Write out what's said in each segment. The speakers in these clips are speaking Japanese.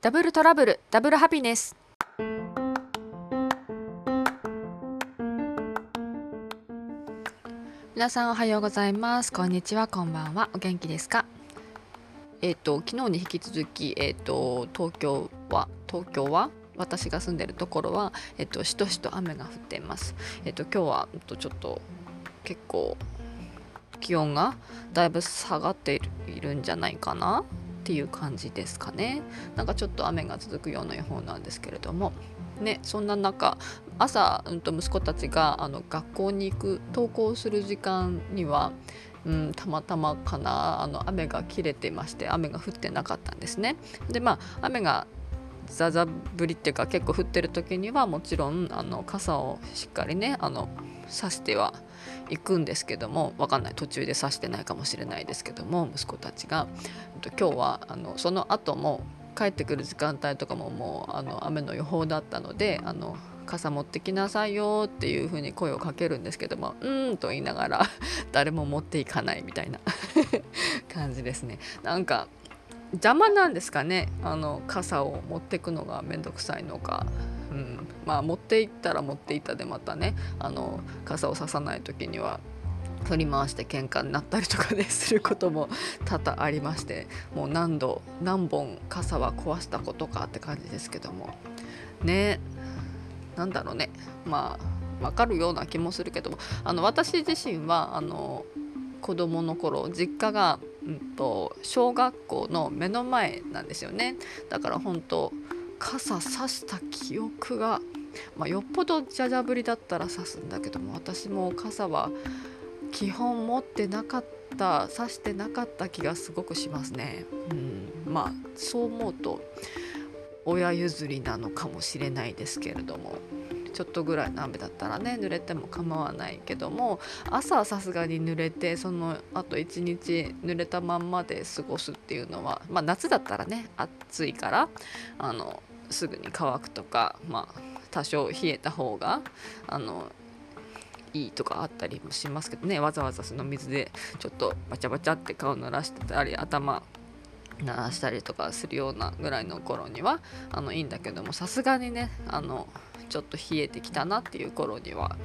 ダブルトラブルダブルハピネス皆さんおはようございます。こんにちは。こんばんは。お元気ですか？えっ、と昨日に引き続きえっ、と東京は東京は私が住んでるところはえっ、としとしと雨が降っています。えっ、と今日はえっとちょっと結構気温がだいぶ下がっているんじゃないかな。っていう感じですかねなんかちょっと雨が続くような予報なんですけれどもねそんな中朝、うん、と息子たちがあの学校に行く登校する時間にはうん、たまたまかなあの雨が切れてまして雨が降ってなかったんですね。でまあ雨がザザ降りっていうか結構降ってる時にはもちろんあの傘をしっかりねあの差しては行くんですけども分かんない途中で刺してないかもしれないですけども息子たちが今日はあのその後も帰ってくる時間帯とかももうあの雨の予報だったのであの傘持ってきなさいよっていう風に声をかけるんですけども「うん」と言いながら 誰も持っていかないみたいな 感じですね。なんか邪魔なんですかね？あの傘を持っていくのが面倒くさいのか。うん、まあ持って行ったら持っていたでまたね。あの傘をささない時には振り回して喧嘩になったりとかねすることも多々ありまして。もう何度何本傘は壊したことかって感じですけども。ね。なんだろうね。まあ分かるような気もするけども。あの私自身はあの子供の頃実家が、うんと、小学校の目の前なんですよねだから本当傘さした記憶が、まあ、よっぽどじゃじゃ降りだったらさすんだけども私も傘は基本持ってなかったさしてなかった気がすごくしますね。うん、まあそう思うと親譲りなのかもしれないですけれどもちょっとぐらいの雨だったらね濡れても構わないけども朝はさすがに濡れてそのあと一日濡れたまんまで過ごすっていうのは、まあ、夏だったらね暑いからあのすぐに乾くとか、まあ、多少冷えた方があのいいとかあったりもしますけどね。わざわざその水でちょっとバチャバチャって顔濡らしてたり頭鳴らしたりとかするようなぐらいの頃にはあのいいんだけどもさすがにねあのちょっと冷えてきたなっていう頃には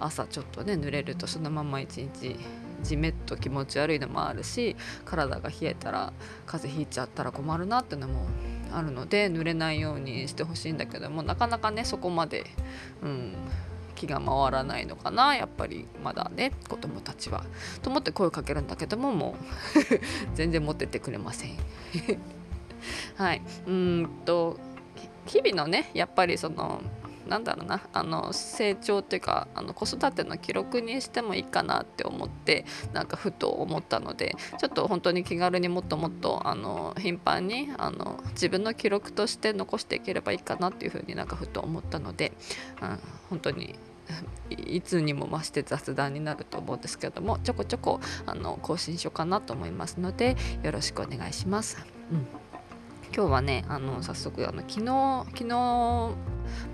朝ちょっとね濡れるとそのまま一日じめっと気持ち悪いのもあるし体が冷えたら風邪ひいちゃったら困るなっていうのもあるので濡れないようにしてほしいんだけどもなかなかねそこまで、うん、気が回らないのかなやっぱりまだね子供たちは。と思って声をかけるんだけどももう 全然持ってってくれません。はいうんと日々のねやっぱりそのなんだろうなあの成長っていうかあの子育ての記録にしてもいいかなって思ってなんかふと思ったのでちょっと本当に気軽にもっともっとあの頻繁にあの自分の記録として残していければいいかなっていうふうになんかふと思ったので、うん、本当にいつにも増して雑談になると思うんですけどもちょこちょこあの更新しようかなと思いますのでよろしくお願いします。うん今日はねあの早速あの昨日昨日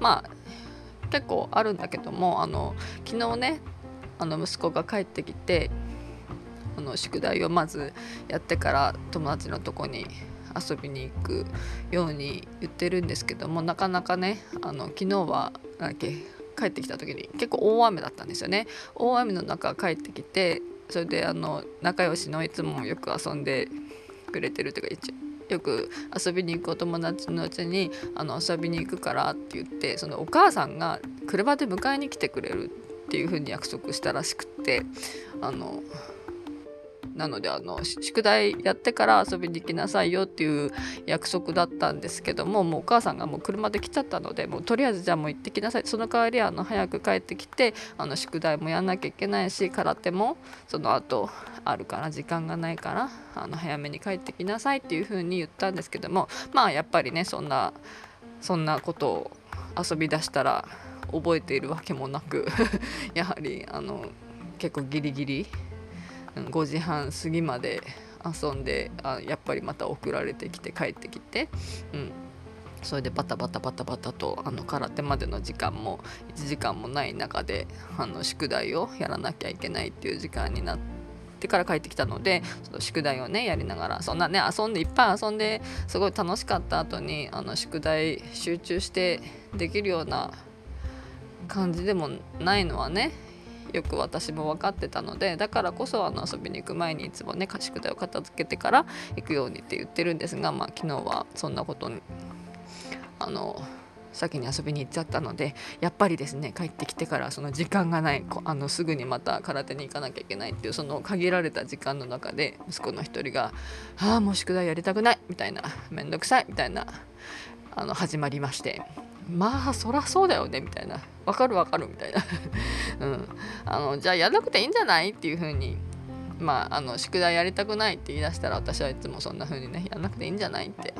まあ結構あるんだけどもあの昨日ねあの息子が帰ってきてあの宿題をまずやってから友達のとこに遊びに行くように言ってるんですけどもなかなかねあの昨日はだっけ帰ってきた時に結構大雨だったんですよね。大雨の中帰ってきてそれであの仲良しのいつもよく遊んでくれてるというか一応よく遊びに行くお友達のうちにあの遊びに行くからって言ってそのお母さんが車で迎えに来てくれるっていうふうに約束したらしくってあのなのであの宿題やってから遊びに行きなさいよっていう約束だったんですけどももうお母さんがもう車で来ちゃったのでもうとりあえずじゃあもう行ってきなさい。その代わりあの早く帰ってきてあの宿題もやんなきゃいけないし空手もその後あるから時間がないからあの早めに帰ってきなさいっていう風に言ったんですけどもまあやっぱりねそんなそんなことを遊び出したら覚えているわけもなく やはりあの結構ギリギリ5時半過ぎまで遊んであやっぱりまた送られてきて帰ってきて、うん、それでバタバタバタバタとあの空手までの時間も1時間もない中であの宿題をやらなきゃいけないっていう時間になってから帰ってきたのでその宿題をねやりながらそんなね遊んでいっぱい遊んですごい楽しかった後にあの宿題集中してできるような感じでもないのはねよく私も分かってたのでだからこそあの遊びに行く前にいつもね宿題を片付けてから行くようにって言ってるんですが、まあ、昨日はそんなことにあの先に遊びに行っちゃったのでやっぱりですね帰ってきてからその時間がないあのすぐにまた空手に行かなきゃいけないっていうその限られた時間の中で息子の一人が「ああもう宿題やりたくない」みたいな「めんどくさい」みたいなあの始まりまして。まあそらそうだよねみたいな。わかるわかるみたいな、うん、あのじゃあやんなくていいんじゃない？っていう風にまああの宿題やりたくないって言い出したら私はいつもそんな風にねやんなくていいんじゃないって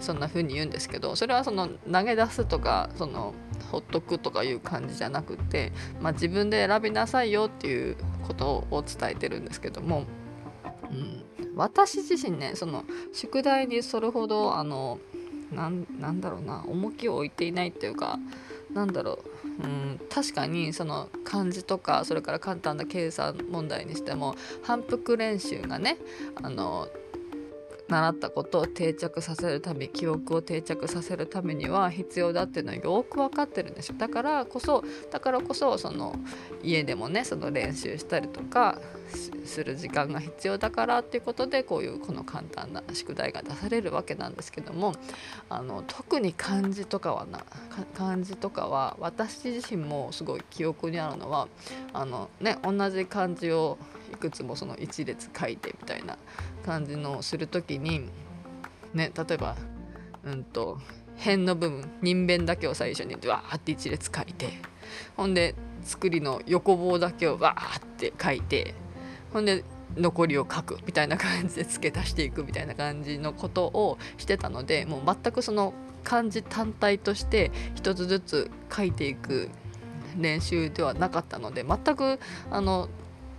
そんな風に言うんですけどそれはその投げ出すとかそのほっとくとかいう感じじゃなくて、まあ、自分で選びなさいよっていうことを伝えてるんですけども、うん、私自身ねその宿題にそれほどあのなんなんだろうな重きを置いていないっていうかなんだろう、うん、確かにその漢字とかそれから簡単な計算問題にしても反復練習がねあの習ったことを定着させるため記憶を定着させるためには必要だっていうのはよく分かってるんですよだからこそだからこそその家でもねその練習したりとかする時間が必要だからっていうことでこういうこの簡単な宿題が出されるわけなんですけどもあの特に漢字とかはな漢字とかは私自身もすごい記憶にあるのはあのね同じ漢字をいくつもその一列書いてみたいな感じのする時にね例えばうんと辺の部分人弁だけを最初にわーって一列書いてほんで作りの横棒だけをわーって書いてほんで残りを書くみたいな感じで付け足していくみたいな感じのことをしてたのでもう全くその漢字単体として一つずつ書いていく練習ではなかったので全くあの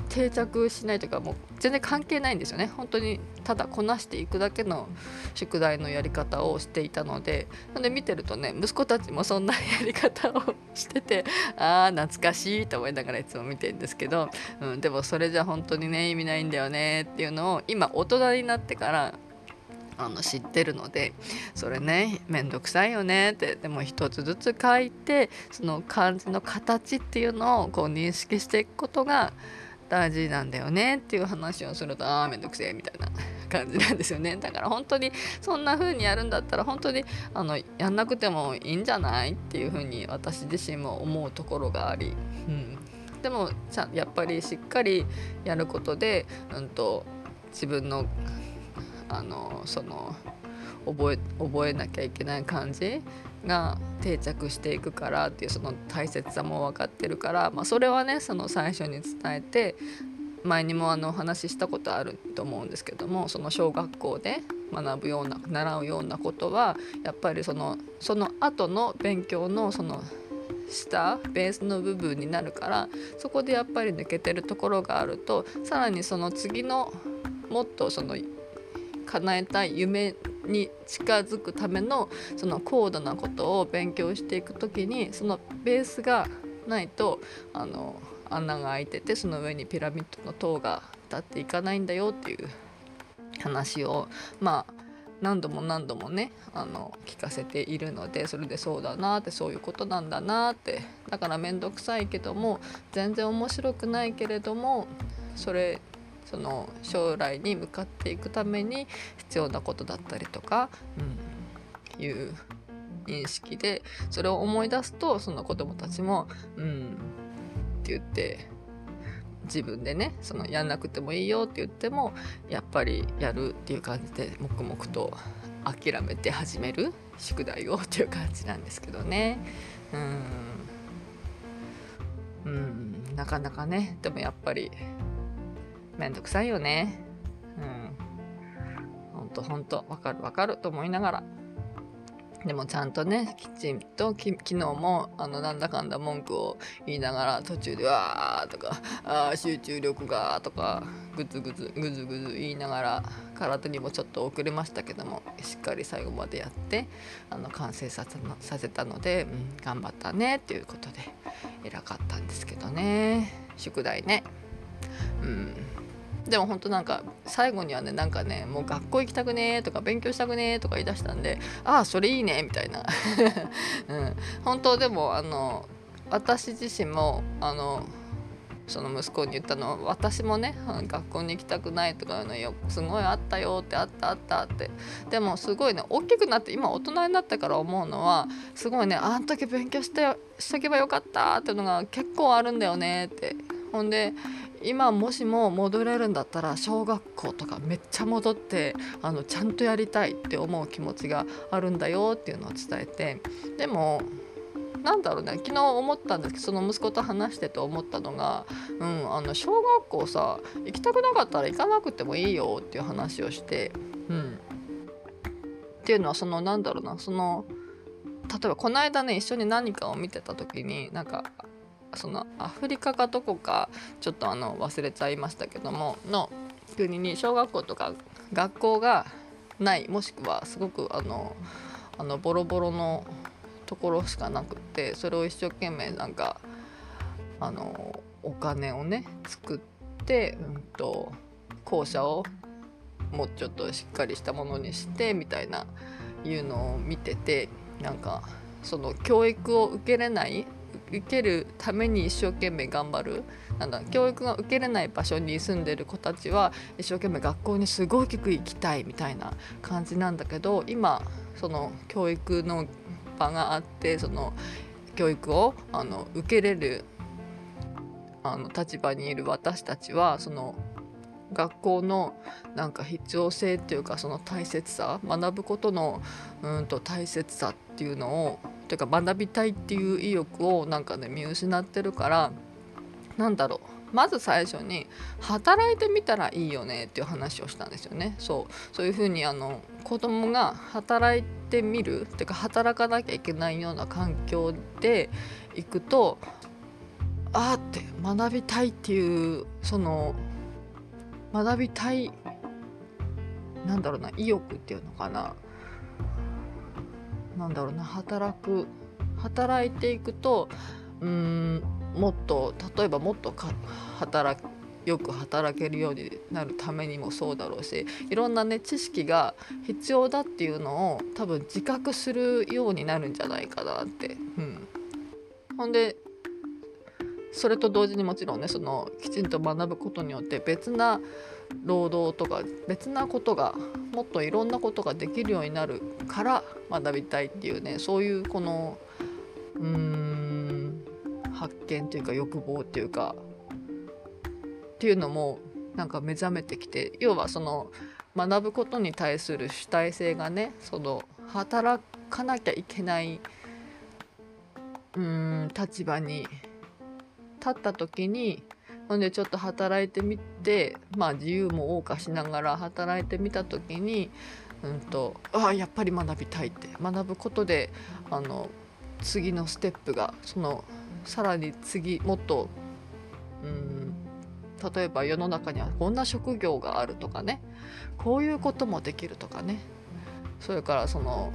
定着しないというかもう全然関係ないんですよね。本当にただこなしていくだけの宿題のやり方をしていたのでなので見てるとね息子たちもそんなやり方をしてて ああ懐かしいと思いながらいつも見てるんですけど、うん、でもそれじゃ本当にね意味ないんだよねっていうのを今大人になってからあの知ってるのでそれねめんどくさいよねってでも一つずつ書いてその漢字の形っていうのをこう認識していくことが大事なんだよねっていう話をするとああめんどくせえみたいな感じなんですよね。だから本当にそんな風にやるんだったら本当にあのやんなくてもいいんじゃないっていう風に私自身も思うところがあり、うん、でもやっぱりしっかりやることで、うんと、自分のあのその覚え覚えなきゃいけない感じが定着していくからっていうその大切さも分かってるから、まあ、それはねその最初に伝えて前にもあのお話ししたことあると思うんですけどもその小学校で学ぶような習うようなことはやっぱりそのその後の勉強のその下ベースの部分になるからそこでやっぱり抜けてるところがあるとさらにその次のもっとその叶えたい夢に近づくためのその高度なことを勉強していく時にそのベースがないとあの穴が開いててその上にピラミッドの塔が立っていかないんだよっていう話をまあ何度も何度もねあの聞かせているのでそれでそうだなってそういうことなんだなってだから面倒くさいけども全然面白くないけれどもそれその将来に向かっていくために必要なことだったりとか、うん、いう認識でそれを思い出すとその子どもたちも「うん」って言って自分でねそのやんなくてもいいよって言ってもやっぱりやるっていう感じで黙々と諦めて始める宿題をっていう感じなんですけどね。うんうんなかなかねでもやっぱりめんどくさいよね。うん。ほんとほんと、わかるわかると思いながら。でもちゃんとね、きちんと昨日もあのなんだかんだ文句を言いながら途中でわーとか、あ集中力がとか、ぐずぐずぐずぐず言いながら空手にもちょっと遅れましたけども、しっかり最後までやってあの完成させのさせたので、うん、頑張ったねっていうことで偉かったんですけどね、宿題ね。うんでも本当なんか最後にはねなんかねもう学校行きたくねーとか勉強したくねーとか言い出したんでああそれいいねみたいな、うん、本当でもあの私自身もあのその息子に言ったのは私もね学校に行きたくないとかいうのよすごいあったよってあったあったって。でもすごいね大きくなって今大人になってから思うのはすごいねあん時勉強してしとけばよかったっていうのが結構あるんだよねって。ほんで今もしも戻れるんだったら小学校とかめっちゃ戻ってあのちゃんとやりたいって思う気持ちがあるんだよっていうのを伝えてでもなんだろうね昨日思ったんですけどその息子と話してて思ったのが、うん、あの小学校さ行きたくなかったら行かなくてもいいよっていう話をして、うん、っていうのはそのなんだろうなその例えばこの間ね一緒に何かを見てた時になんかそのアフリカかどこかちょっとあの忘れちゃいましたけどもの国に小学校とか学校がないもしくはすごくあのあのボロボロのところしかなくってそれを一生懸命なんかあのお金をね作って、うんと、校舎をもうちょっとしっかりしたものにしてみたいないうのを見ててなんかその教育を受けれない受けるために一生懸命頑張る。なんだ教育が受けれない場所に住んでる子たちは一生懸命学校にすごく行きたいみたいな感じなんだけど今その教育の場があってその教育をあの受けれるあの立場にいる私たちはその学校のなんか必要性っていうかその大切さ学ぶことのうんと大切さっていうのをというか学びたいっていう意欲をなんかね見失ってるからなんだろう。まず最初に働いてみたらいいよねっていう話をしたんですよね。そう。そういうふうにあの子供が働いてみるっていうか働かなきゃいけないような環境で行くとああって学びたいっていうその学びたいなんだろうな意欲っていうのかな。なんだろうな働く働いていくとうんもっと例えばもっとか働よく働けるようになるためにもそうだろうしいろんなね知識が必要だっていうのを多分自覚するようになるんじゃないかなって。うん、ほんでそれと同時にもちろんねそのきちんと学ぶことによって別な労働とか別なことがもっといろんなことができるようになるから学びたいっていうねそういうこのうーん発見というか欲望っていうかっていうのもなんか目覚めてきて要はその学ぶことに対する主体性がねその働かなきゃいけないうん立場に立った時にほんでちょっと働いてみてまあ自由も謳歌しながら働いてみた時にうんとああやっぱり学びたいって学ぶことであの次のステップがそのさらに次もっとうん例えば世の中にはこんな職業があるとかねこういうこともできるとかね。それからその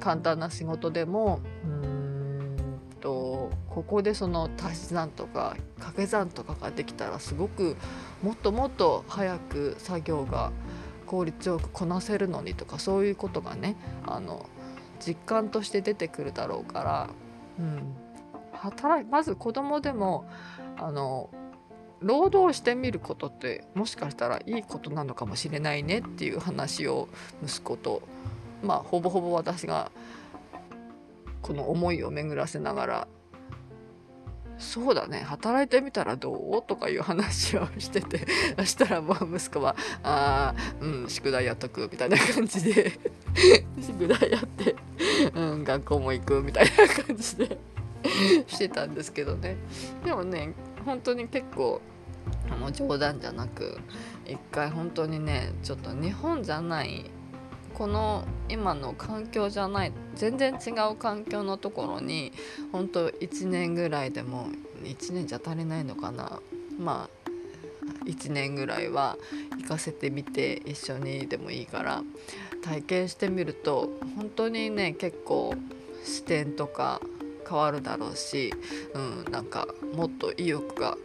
簡単な仕事でもうんとここでその足し算とか掛け算とかができたらすごくもっともっと早く作業が効率よくこなせるのにとかそういうことがねあの実感として出てくるだろうから、うん、働まず子供でもあの労働してみることってもしかしたらいいことなのかもしれないねっていう話を息子とまあほぼほぼ私がこの思いを巡らせながらそうだね働いてみたらどう？とかいう話をしてて そしたらもう息子は「ああうん宿題やっとく」みたいな感じで 宿題やって、うん、学校も行くみたいな感じでしてたんですけどね。でもね本当に結構あの冗談じゃなく一回本当にねちょっと日本じゃないこの今の環境じゃない全然違う環境のところに本当1年ぐらいでも1年じゃ足りないのかな。まあ1年ぐらいは行かせてみて一緒にでもいいから。体験してみると本当にね結構視点とか変わるだろうし、うん、なんかもっと意欲が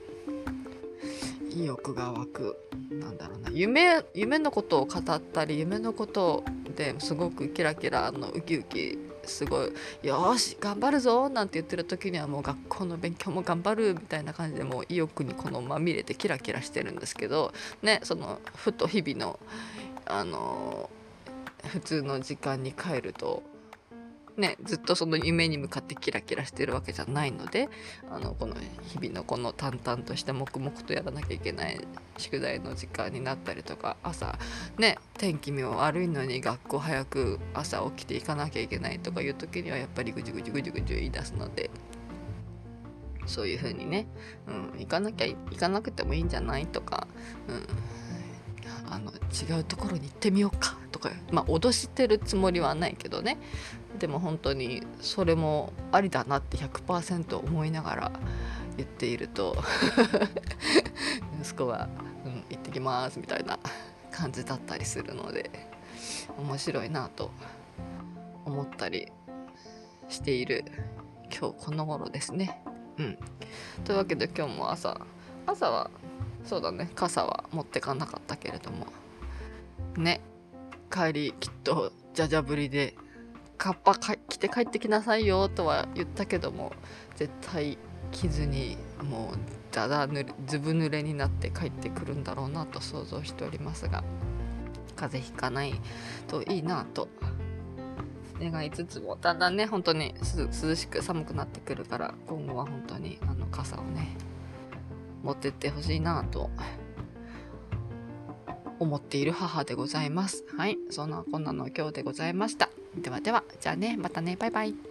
意欲が湧く。なんだろうな。夢夢のことを語ったり夢のことですごくキラキラのウキウキすごい「よし頑張るぞ」なんて言ってる時にはもう学校の勉強も頑張るみたいな感じでもう意欲にこのまみれてキラキラしてるんですけどねそのふと日々のあの普通の時間に帰るとね、ずっとその夢に向かってキラキラしてるわけじゃないのであのこの日々のこの淡々として黙々とやらなきゃいけない宿題の時間になったりとか朝ね天気も悪いのに学校早く朝起きていかなきゃいけないとかいう時にはやっぱりぐじゅぐじゅぐじぐじ言い出すのでそういう風にね、うん、行かなきゃ行かなくてもいいんじゃないとか、うん、あの違うところに行ってみようかとかまあ脅してるつもりはないけどねでも本当にそれもありだなって100%思いながら 言っていると 息子は「うん行ってきます」みたいな 感じだったりするので面白いなと思ったりしている今日この頃ですね。うん、というわけで今日も朝朝はそうだね。傘は持ってかなかったけれども。ね。帰りきっとじゃじゃ降りでカッパ着て帰ってきなさいよとは言ったけども絶対着ずにもうだだぬれずぶ濡れになって帰ってくるんだろうなと想像しておりますが風邪ひかないといいなと願いつつもだんだんね本当に涼しく寒くなってくるから今後は本当にあの傘をね持ってってほしいなと思っている母でございます。はい、そんなこんなの今日でございました。ではでは、じゃあね、またね、バイバイ。